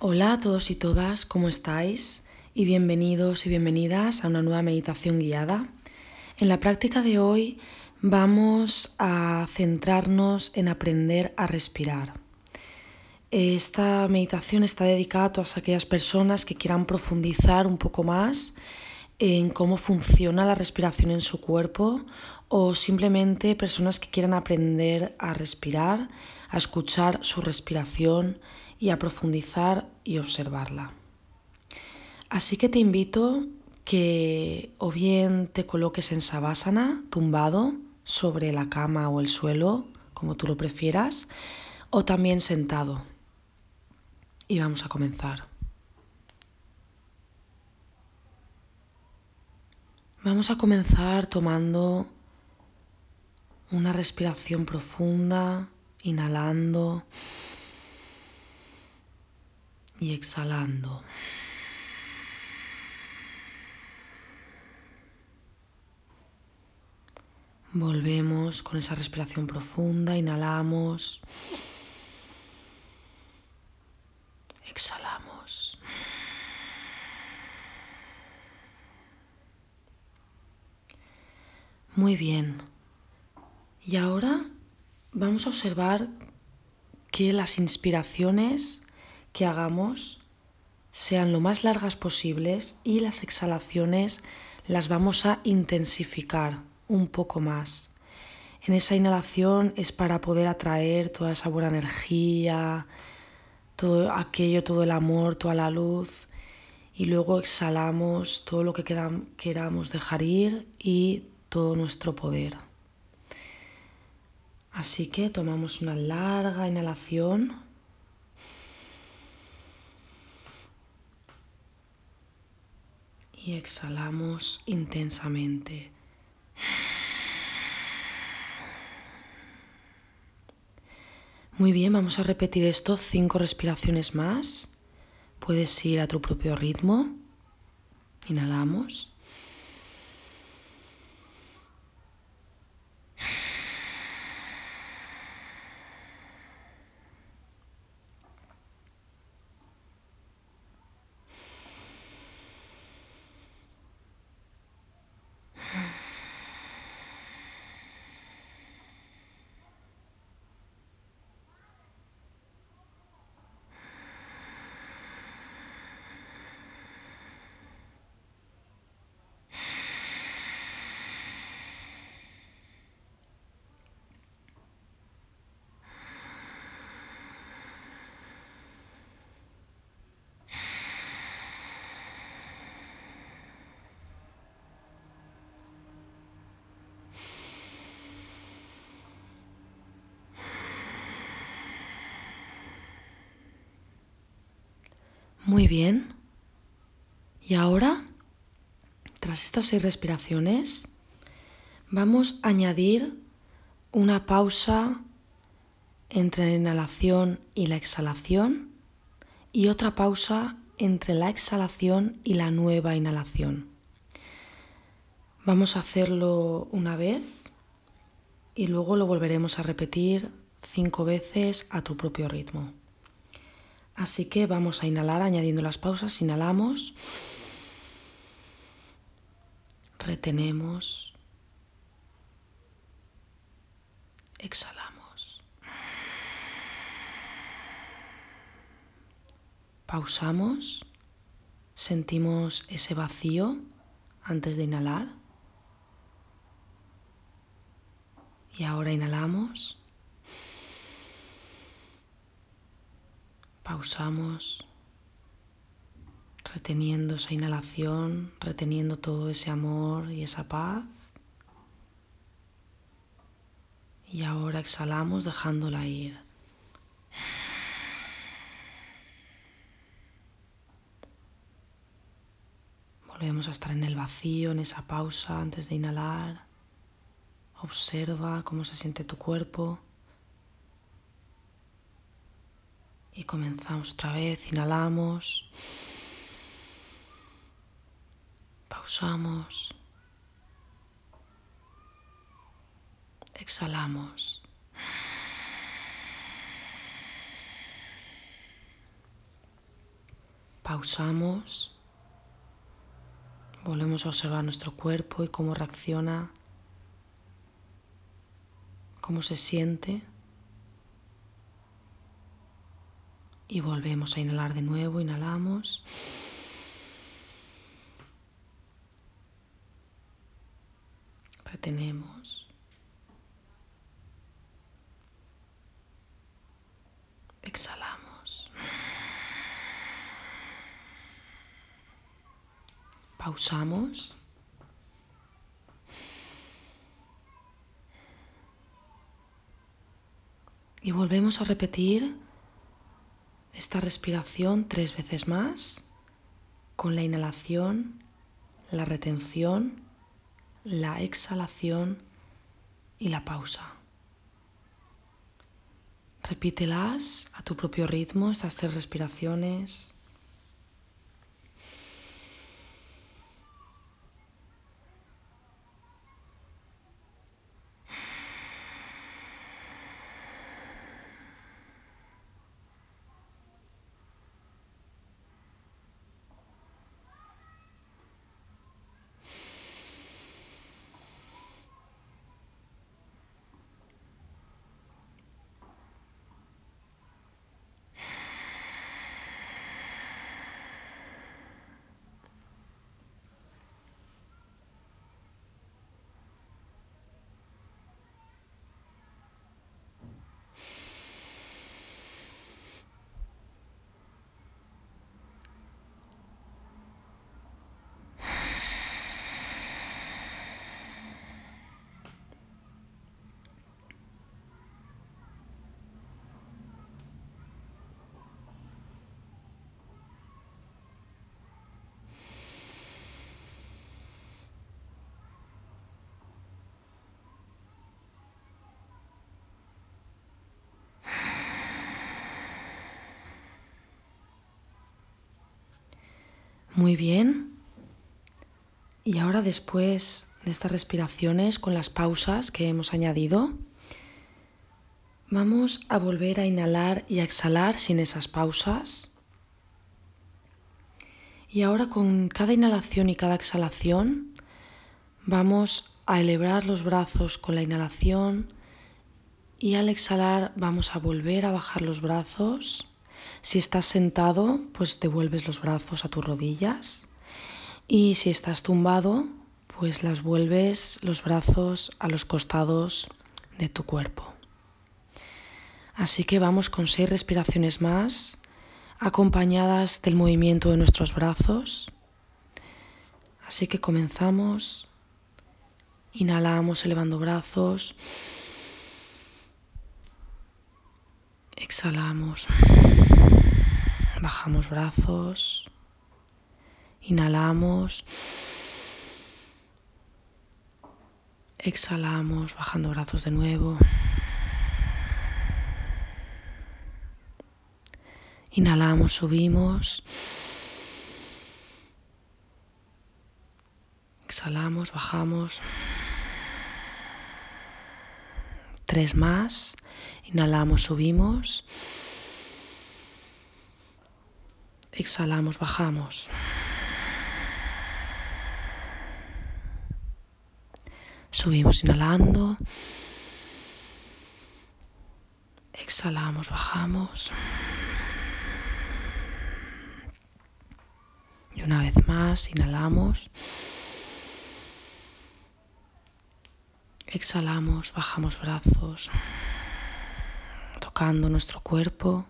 Hola a todos y todas, ¿cómo estáis? Y bienvenidos y bienvenidas a una nueva meditación guiada. En la práctica de hoy vamos a centrarnos en aprender a respirar. Esta meditación está dedicada a todas aquellas personas que quieran profundizar un poco más en cómo funciona la respiración en su cuerpo o simplemente personas que quieran aprender a respirar, a escuchar su respiración y a profundizar y observarla. Así que te invito que o bien te coloques en sabásana, tumbado, sobre la cama o el suelo, como tú lo prefieras, o también sentado. Y vamos a comenzar. Vamos a comenzar tomando una respiración profunda, inhalando y exhalando. Volvemos con esa respiración profunda, inhalamos, exhalamos. Muy bien. Y ahora vamos a observar que las inspiraciones que hagamos sean lo más largas posibles y las exhalaciones las vamos a intensificar un poco más. En esa inhalación es para poder atraer toda esa buena energía, todo aquello, todo el amor, toda la luz. Y luego exhalamos todo lo que queramos dejar ir y todo nuestro poder. Así que tomamos una larga inhalación. Y exhalamos intensamente. Muy bien, vamos a repetir esto cinco respiraciones más. Puedes ir a tu propio ritmo. Inhalamos. Muy bien. Y ahora, tras estas seis respiraciones, vamos a añadir una pausa entre la inhalación y la exhalación y otra pausa entre la exhalación y la nueva inhalación. Vamos a hacerlo una vez y luego lo volveremos a repetir cinco veces a tu propio ritmo. Así que vamos a inhalar añadiendo las pausas. Inhalamos. Retenemos. Exhalamos. Pausamos. Sentimos ese vacío antes de inhalar. Y ahora inhalamos. Pausamos, reteniendo esa inhalación, reteniendo todo ese amor y esa paz. Y ahora exhalamos dejándola ir. Volvemos a estar en el vacío, en esa pausa antes de inhalar. Observa cómo se siente tu cuerpo. Y comenzamos otra vez, inhalamos, pausamos, exhalamos. Pausamos. Volvemos a observar nuestro cuerpo y cómo reacciona, cómo se siente. Y volvemos a inhalar de nuevo, inhalamos. Retenemos. Exhalamos. Pausamos. Y volvemos a repetir esta respiración tres veces más con la inhalación, la retención, la exhalación y la pausa. Repítelas a tu propio ritmo, estas tres respiraciones. Muy bien. Y ahora después de estas respiraciones con las pausas que hemos añadido, vamos a volver a inhalar y a exhalar sin esas pausas. Y ahora con cada inhalación y cada exhalación vamos a elevar los brazos con la inhalación y al exhalar vamos a volver a bajar los brazos si estás sentado, pues devuelves los brazos a tus rodillas. Y si estás tumbado, pues las vuelves los brazos a los costados de tu cuerpo. Así que vamos con seis respiraciones más, acompañadas del movimiento de nuestros brazos. Así que comenzamos. Inhalamos elevando brazos. Exhalamos. Bajamos brazos. Inhalamos. Exhalamos, bajando brazos de nuevo. Inhalamos, subimos. Exhalamos, bajamos. Tres más. Inhalamos, subimos. Exhalamos, bajamos. Subimos inhalando. Exhalamos, bajamos. Y una vez más, inhalamos. Exhalamos, bajamos brazos, tocando nuestro cuerpo.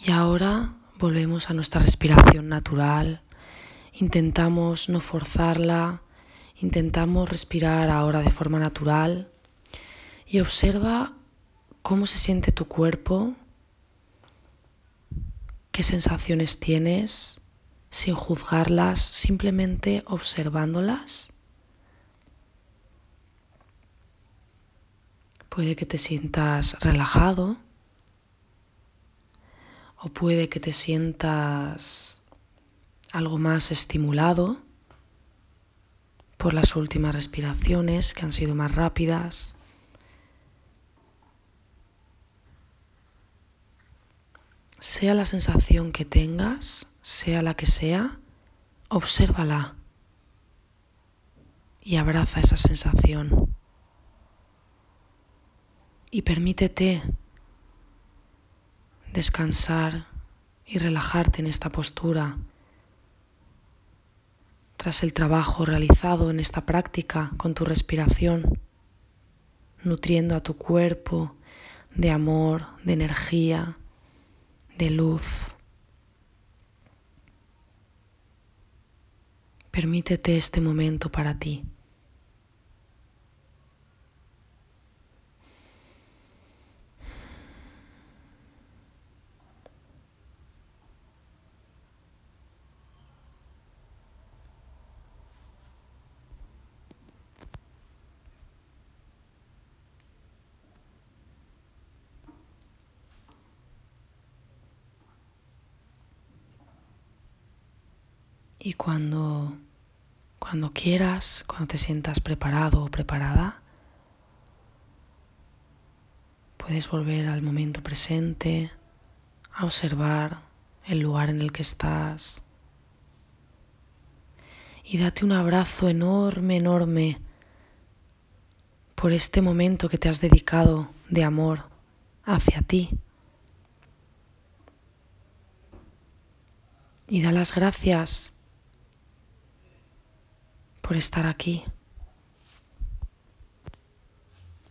Y ahora volvemos a nuestra respiración natural. Intentamos no forzarla, intentamos respirar ahora de forma natural y observa cómo se siente tu cuerpo, qué sensaciones tienes, sin juzgarlas, simplemente observándolas. Puede que te sientas relajado o puede que te sientas algo más estimulado por las últimas respiraciones que han sido más rápidas. sea la sensación que tengas, sea la que sea, obsérvala y abraza esa sensación. Y permítete descansar y relajarte en esta postura tras el trabajo realizado en esta práctica con tu respiración, nutriendo a tu cuerpo de amor, de energía, de luz. Permítete este momento para ti. Y cuando, cuando quieras, cuando te sientas preparado o preparada, puedes volver al momento presente, a observar el lugar en el que estás. Y date un abrazo enorme, enorme por este momento que te has dedicado de amor hacia ti. Y da las gracias por estar aquí,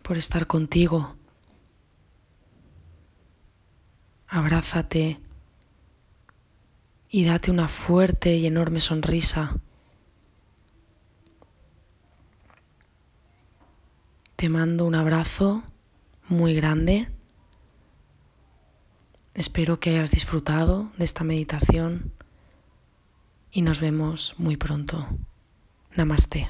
por estar contigo. Abrázate y date una fuerte y enorme sonrisa. Te mando un abrazo muy grande. Espero que hayas disfrutado de esta meditación y nos vemos muy pronto. Namaste.